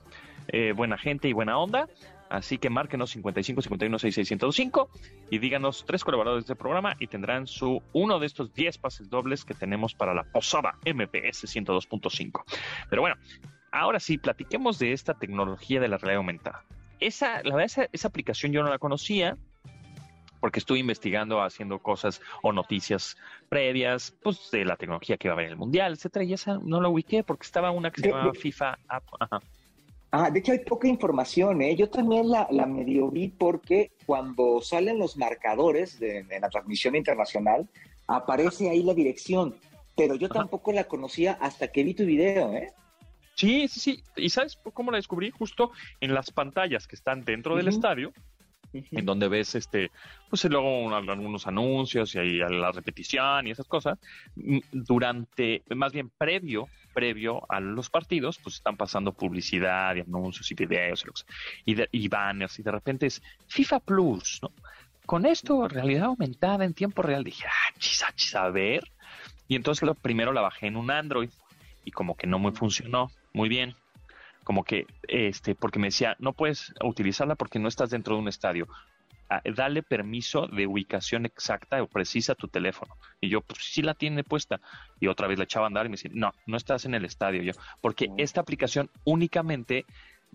eh, buena gente y buena onda. Así que márquenos 55 51 6605 y díganos tres colaboradores del programa y tendrán su uno de estos 10 pases dobles que tenemos para la posada MPS 102.5. Pero bueno, ahora sí, platiquemos de esta tecnología de la realidad aumentada. Esa, la verdad, esa, esa aplicación yo no la conocía porque estuve investigando, haciendo cosas o noticias previas, pues de la tecnología que iba a haber en el mundial, etcétera, y esa no la ubiqué porque estaba una que se De- llamaba de- FIFA App. Ajá. Ah, de hecho hay poca información, ¿eh? Yo también la, la medio vi porque cuando salen los marcadores de, de la transmisión internacional, aparece ahí la dirección, pero yo Ajá. tampoco la conocía hasta que vi tu video, ¿eh? Sí, sí, sí. ¿Y sabes cómo la descubrí? Justo en las pantallas que están dentro del En donde ves este, pues luego un- algunos anuncios y ahí la repetición y esas cosas. Mm, Durante, más bien previo, previo a los partidos, pues están pasando publicidad y anuncios y videos y, de- banners y de repente es FIFA Plus, ¿no? Con esto, realidad aumentada en tiempo real, dije, ah, ah, chis, a ver. Y entonces lo primero la bajé en un Android y como que no me funcionó muy bien. Como que, este, porque me decía, no puedes utilizarla porque no estás dentro de un estadio. Ah, Dale permiso de ubicación exacta o precisa a tu teléfono. Y yo, pues sí la tiene puesta. Y otra vez la echaba a andar y me decía, no, no estás en el estadio. Yo, porque esta aplicación únicamente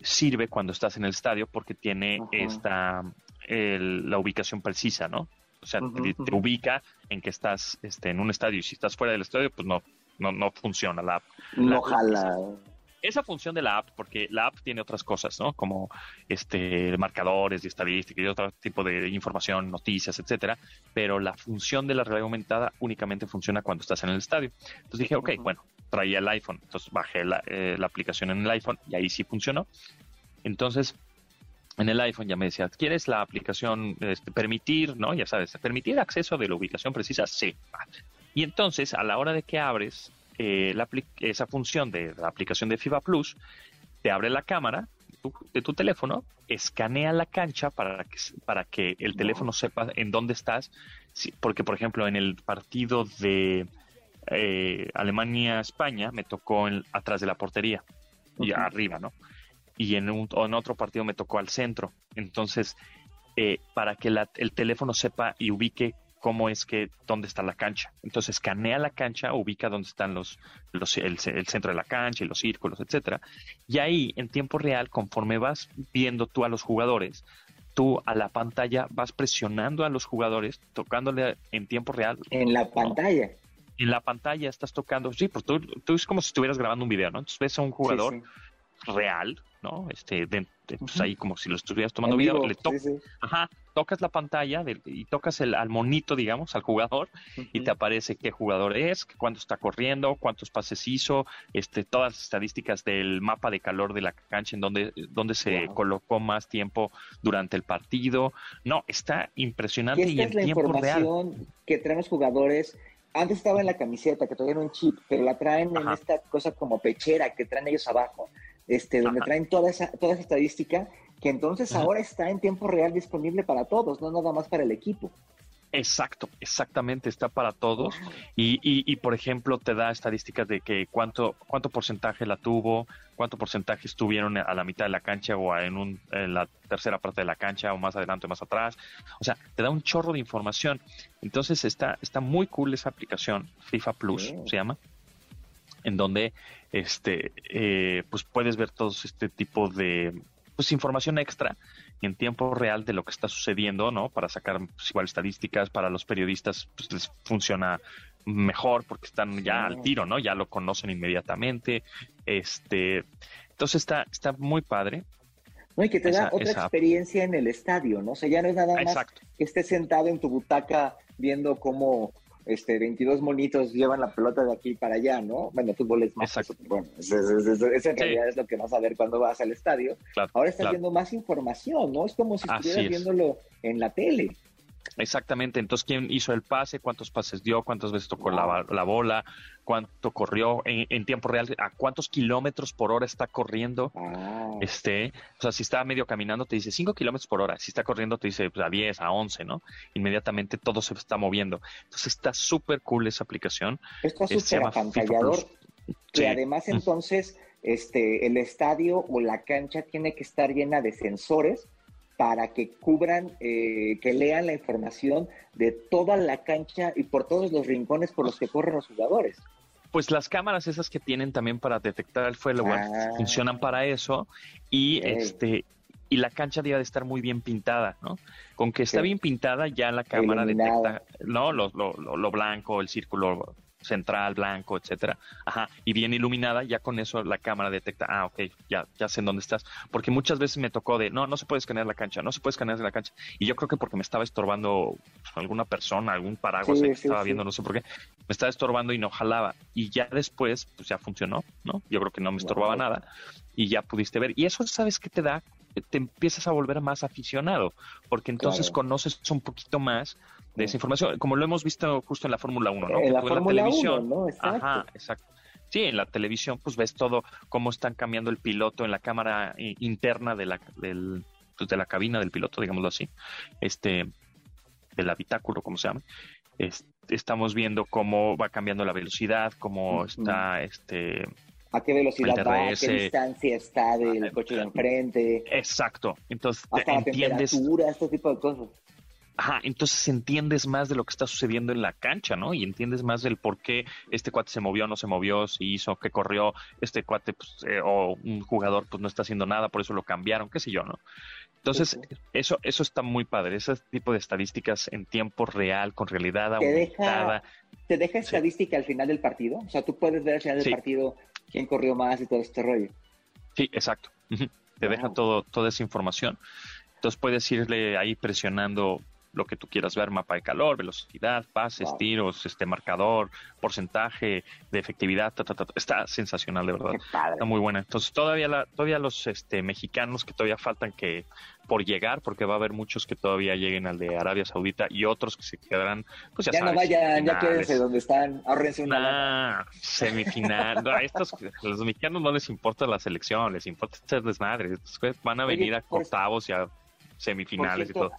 sirve cuando estás en el estadio porque tiene esta, el- la ubicación precisa, ¿no? O sea, te, ubica en que estás este, en un estadio y si estás fuera del estadio, pues no, no, no funciona la app. No jala. Esa función de la app, porque la app tiene otras cosas, ¿no? Como este marcadores y estadísticas y otro tipo de información, noticias, etcétera. Pero la función de la realidad aumentada únicamente funciona cuando estás en el estadio. Entonces dije, ok, bueno, traía el iPhone. Entonces bajé la, eh, la aplicación en el iPhone y ahí sí funcionó. Entonces, en el iPhone ya me decía, ¿quieres la aplicación este, permitir, no? Ya sabes, permitir acceso de la ubicación precisa, sí. Y entonces, a la hora de que abres eh, la esa función de la aplicación de FIBA Plus, te abre la cámara de tu, de tu teléfono, escanea la cancha para que, para que el teléfono sepa en dónde estás. Porque, por ejemplo, en el partido de eh, Alemania-España me tocó en- atrás de la portería y arriba, ¿no? Y en, un, en otro partido me tocó al centro. Entonces, eh, para que la- el teléfono sepa y ubique cómo es que, dónde está la cancha. Entonces, escanea la cancha, ubica dónde están los, los el, el centro de la cancha y los círculos, etcétera. Y ahí, en tiempo real, conforme vas viendo tú a los jugadores, tú a la pantalla vas presionando a los jugadores, tocándole en tiempo real En la pantalla. en la pantalla estás tocando, sí, pues tú, tú es como si estuvieras grabando un video, ¿no? Entonces ves a un jugador Sí, sí. real, ¿no? Este, de- de- pues ahí como si lo estuvieras tomando En video, vivo, le to- sí, sí. ajá, tocas la pantalla del- y tocas el, al monito, digamos, al jugador, y te aparece qué jugador es, cuánto está corriendo, cuántos pases hizo, este, todas las estadísticas del mapa de calor de la cancha en donde, donde se Wow. colocó más tiempo durante el partido. No, está Y impresionante y, esta en es la tiempo real. información que traen los jugadores. Antes estaba en la camiseta, que traían un chip, pero la traen en esta cosa como pechera que traen ellos abajo, este, donde Ajá. traen toda esa, toda esa estadística, que entonces Ajá. ahora está en tiempo real disponible para todos, no nada más para el equipo. Exacto, exactamente, está para todos. Y, y, y, por ejemplo, te da estadísticas de que cuánto, cuánto porcentaje la tuvo, cuánto porcentaje estuvieron a la mitad de la cancha o en, un, en la tercera parte de la cancha o más adelante o más atrás. O sea, te da un chorro de información. Entonces está, está muy cool esa aplicación, FIFA Plus se llama, en donde este, eh, pues puedes ver todo este tipo de pues, información extra en tiempo real de lo que está sucediendo, ¿no? Para sacar pues, igual estadísticas, para los periodistas pues les funciona mejor porque están ya al tiro, ¿no? Ya lo conocen inmediatamente. Este, entonces está, está muy padre. No, y que te da Esa- otra esa- experiencia en el estadio, ¿no? O sea, ya no es nada más Exacto. que estés sentado en tu butaca viendo cómo este, 22 monitos llevan la pelota de aquí para allá, ¿no? Bueno, fútbol es más. Exacto. Bueno, eso, en realidad es lo que vas a ver cuando vas al estadio. Ahora estás viendo más información, ¿no? Es como si estuvieras viéndolo en la tele. Exactamente, entonces quién hizo el pase, cuántos pases dio, cuántas veces tocó la, la, bola, cuánto corrió en, tiempo real, a cuántos kilómetros por hora está corriendo. Este, o sea, si está medio caminando te dice 5 kilómetros por hora, si está corriendo te dice pues, a 10, a 11, ¿no? Inmediatamente todo se está moviendo. Entonces está súper cool esa aplicación. Está súper apantallador. Y además entonces este, el estadio o la cancha tiene que estar llena de sensores para que cubran, eh, que lean la información de toda la cancha y por todos los rincones por los que corren los jugadores. Pues las cámaras esas que tienen también para detectar el fuego ah. funcionan para eso y este y la cancha debe de estar muy bien pintada, ¿no? Con que está bien pintada ya la cámara detecta, ¿no? Lo, lo, lo, blanco, el círculo central, blanco, etcétera. Ajá, y bien iluminada, ya con eso la cámara detecta, ah, ok, ya, ya sé en dónde estás. Porque muchas veces me tocó de, no, no se puede escanear la cancha, no se puede escanear la cancha. Y yo creo que porque me estaba estorbando alguna persona, algún paraguas que estaba viendo, no sé por qué, me estaba estorbando y no jalaba. Y ya después, pues ya funcionó, ¿no? Yo creo que no me estorbaba nada y ya pudiste ver. Y eso, ¿sabes qué te da? Te empiezas a volver más aficionado, porque entonces conoces un poquito más de esa información, como lo hemos visto justo en la Fórmula 1, ¿no? En la Fórmula 1, ¿no? Exacto. Ajá, exacto. Sí, en la televisión pues ves todo cómo están cambiando el piloto en la cámara interna de la del, pues, de la cabina del piloto, digámoslo así, este del habitáculo, como se llama. estamos viendo cómo va cambiando la velocidad, cómo está este a qué velocidad va, a qué distancia está del coche de enfrente. Exacto. Entonces, hasta entiendes... la temperatura, este tipo de cosas. Ajá, entonces entiendes más de lo que está sucediendo en la cancha, ¿no? Y entiendes más del por qué este cuate se movió, no se movió, si hizo, qué corrió, este cuate pues, eh, o un jugador pues no está haciendo nada, por eso lo cambiaron, qué sé yo, ¿no? Entonces, eso eso está muy padre, ese tipo de estadísticas en tiempo real, con realidad aumentada. ¿Te deja estadística al final del partido? O sea, tú puedes ver al final del partido quién corrió más y todo este rollo. Sí, exacto. Te deja todo, toda esa información. Entonces puedes irle ahí presionando lo que tú quieras ver, mapa de calor, velocidad, pases, tiros, este marcador, porcentaje de efectividad, está sensacional de verdad. Está muy buena. Entonces todavía la, todavía los este mexicanos que todavía faltan que por llegar, porque va a haber muchos que todavía lleguen al de Arabia Saudita y otros que se quedarán, pues ya, ya no vayan, ya quédense donde están, ahorrense una nah, semifinal. a estos los mexicanos no les importa la selección, les importa ser desmadres. Van a venir a octavos y a semifinales y todo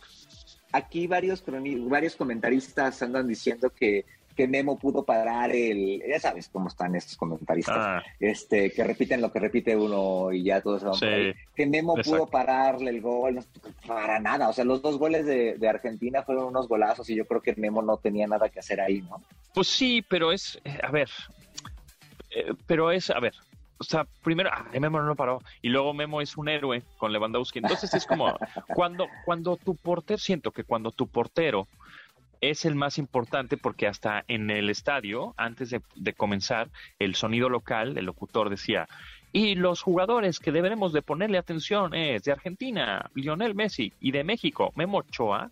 aquí varios, varios comentaristas andan diciendo que, que Memo pudo parar el, ya sabes cómo están estos comentaristas, ah. este, que repiten lo que repite uno y ya todos vamos que Memo pudo pararle el gol, no, para nada, o sea, los dos goles de, Argentina fueron unos golazos y yo creo que Memo no tenía nada que hacer ahí, ¿no? Pues sí, pero es, eh, a ver, eh, pero es, a ver, o sea, primero, ah, Memo no paró, y luego Memo es un héroe con Lewandowski. Entonces es como [laughs] cuando, cuando tu portero, siento que cuando tu portero es el más importante porque hasta en el estadio, antes de, comenzar, el sonido local, el locutor decía, y los jugadores que deberemos de ponerle atención es de Argentina, Lionel Messi, y de México, Memo Ochoa.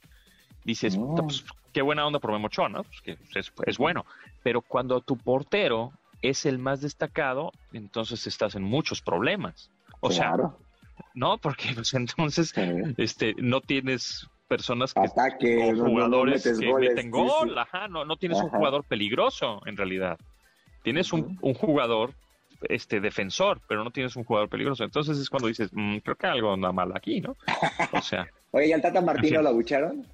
Dices, pues, qué buena onda por Memo Ochoa, ¿no? Pues que es, es bueno. Pero cuando tu portero es el más destacado, entonces estás en muchos problemas. O sea, no, porque pues, entonces este no tienes personas que jugadores que meten gol, ajá, no, no tienes un jugador peligroso en realidad. Tienes un, jugador este defensor, pero no tienes un jugador peligroso. Entonces es cuando dices, mm, creo que algo anda mal aquí, ¿no? O sea. [laughs] Oye, ¿y al Tata Martino lo abucharon?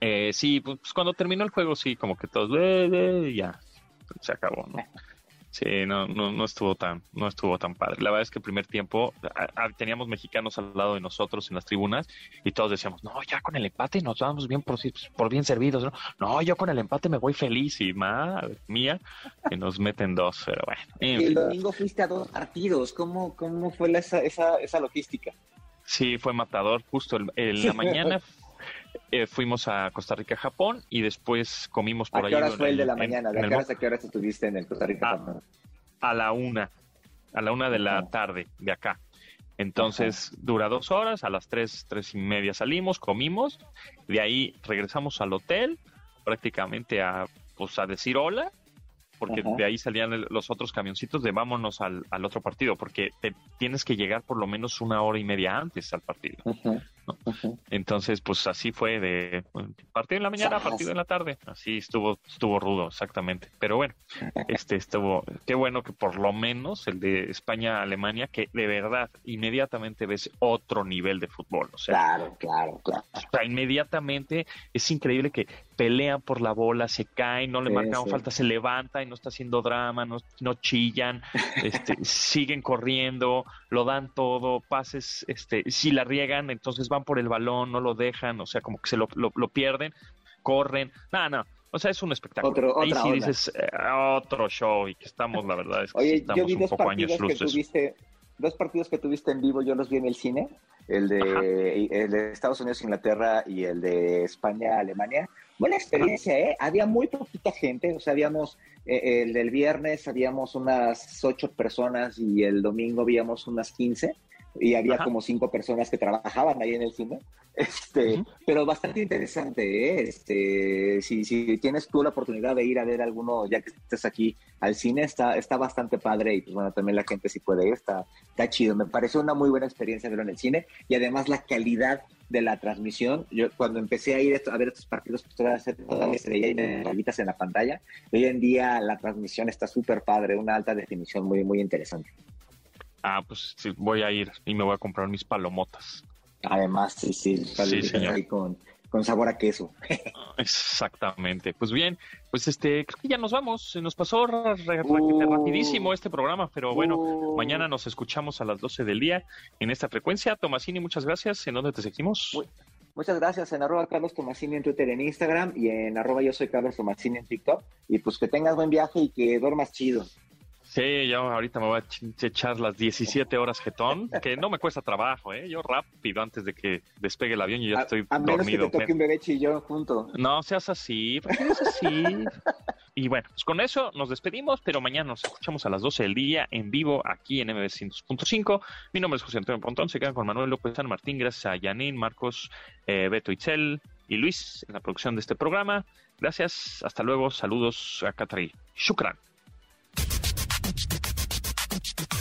Eh, sí, pues cuando terminó el juego, sí, como que todos, ya, se acabó, ¿no? Sí, no, no, no estuvo tan, no estuvo tan padre. La verdad es que el primer tiempo teníamos mexicanos al lado de nosotros en las tribunas y todos decíamos, no, ya con el empate nos vamos bien por, por bien servidos, ¿no? No, yo con el empate me voy feliz y madre mía, que nos meten dos, pero bueno. el domingo fuiste a dos partidos, ¿cómo, cómo fue esa, esa, esa logística? Sí, fue matador, justo en [laughs] la mañana eh, fuimos a Costa Rica, Japón y después comimos por ahí. ¿A qué horas fue el de la mañana? ¿De qué horas a qué horas estuviste en el Costa Rica, a, Japón? A la una, a la una de la tarde de acá. Entonces dura dos horas, a las tres, tres y media salimos, comimos, de ahí regresamos al hotel, prácticamente a pues a decir hola, porque de ahí salían los otros camioncitos de vámonos al, al otro partido, porque te tienes que llegar por lo menos una hora y media antes al partido. Entonces, pues así fue de partido en la mañana, partido en la tarde. Así estuvo, estuvo rudo, exactamente. Pero bueno, [laughs] este estuvo, qué bueno que por lo menos el de España-Alemania, que de verdad inmediatamente ves otro nivel de fútbol. O sea, claro, claro, claro. O sea, inmediatamente es increíble que pelean por la bola, se caen, no le marcan falta, se levanta y no está haciendo drama, no, no chillan, [laughs] este, siguen corriendo, lo dan todo, pases, este, si la riegan, entonces van por el balón, no lo dejan, o sea, como que se lo, lo, pierden, corren, nada, no, O sea, es un espectáculo. Ahí sí dices eh, otro show y que estamos, la verdad, es que estamos un poco años luces. dos partidos que tuviste en vivo, yo los vi en el cine, el de, el de Estados Unidos, Inglaterra y el de España, Alemania. Buena experiencia, ¿eh? Había muy poquita gente, o sea, habíamos, eh, el del viernes habíamos unas ocho personas y el domingo habíamos unas quince y había como cinco personas que trabajaban ahí en el cine. Este, pero bastante interesante, ¿eh? Este, si, si tienes tú la oportunidad de ir a ver alguno, ya que estés aquí al cine, está, está bastante padre y pues bueno, también la gente si puede ir, está, está chido. Me pareció una muy buena experiencia verlo en el cine y además la calidad de la transmisión. Yo cuando empecé a ir a ver estos partidos, pues todas las veía en la pantalla. Hoy en día la transmisión está súper padre, una alta definición muy, muy interesante. Ah, pues sí, voy a ir y me voy a comprar mis palomotas. Además, sí, sí, sí señor. con, con sabor a queso. Exactamente. Pues bien, pues este, creo que ya nos vamos. Se nos pasó uh. rapidísimo este programa, pero bueno, uh. mañana nos escuchamos a las 12 del día en esta frecuencia. Tomasini, muchas gracias. ¿En dónde te seguimos? Muchas gracias en arroba Carlos Tomasini en Twitter, en Instagram y en arroba yo soy Carlos Tomasini en TikTok. Y pues que tengas buen viaje y que duermas chido. Sí, yo ahorita me voy a echar las 17 horas jetón, que no me cuesta trabajo, ¿eh? Yo rápido antes de que despegue el avión y ya estoy a menos dormido. Que te toque un bebé chillón junto. No seas así, ¿por qué eres así? y bueno, pues con eso nos despedimos, pero mañana nos escuchamos a las 12 del día en vivo aquí en MB 100.5. Mi nombre es José Antonio Pontón, se quedan con Manuel López San Martín, gracias a Yanin, Marcos, eh, Beto Itzel y Luis en la producción de este programa. Gracias, hasta luego, saludos a Catray. Shukran.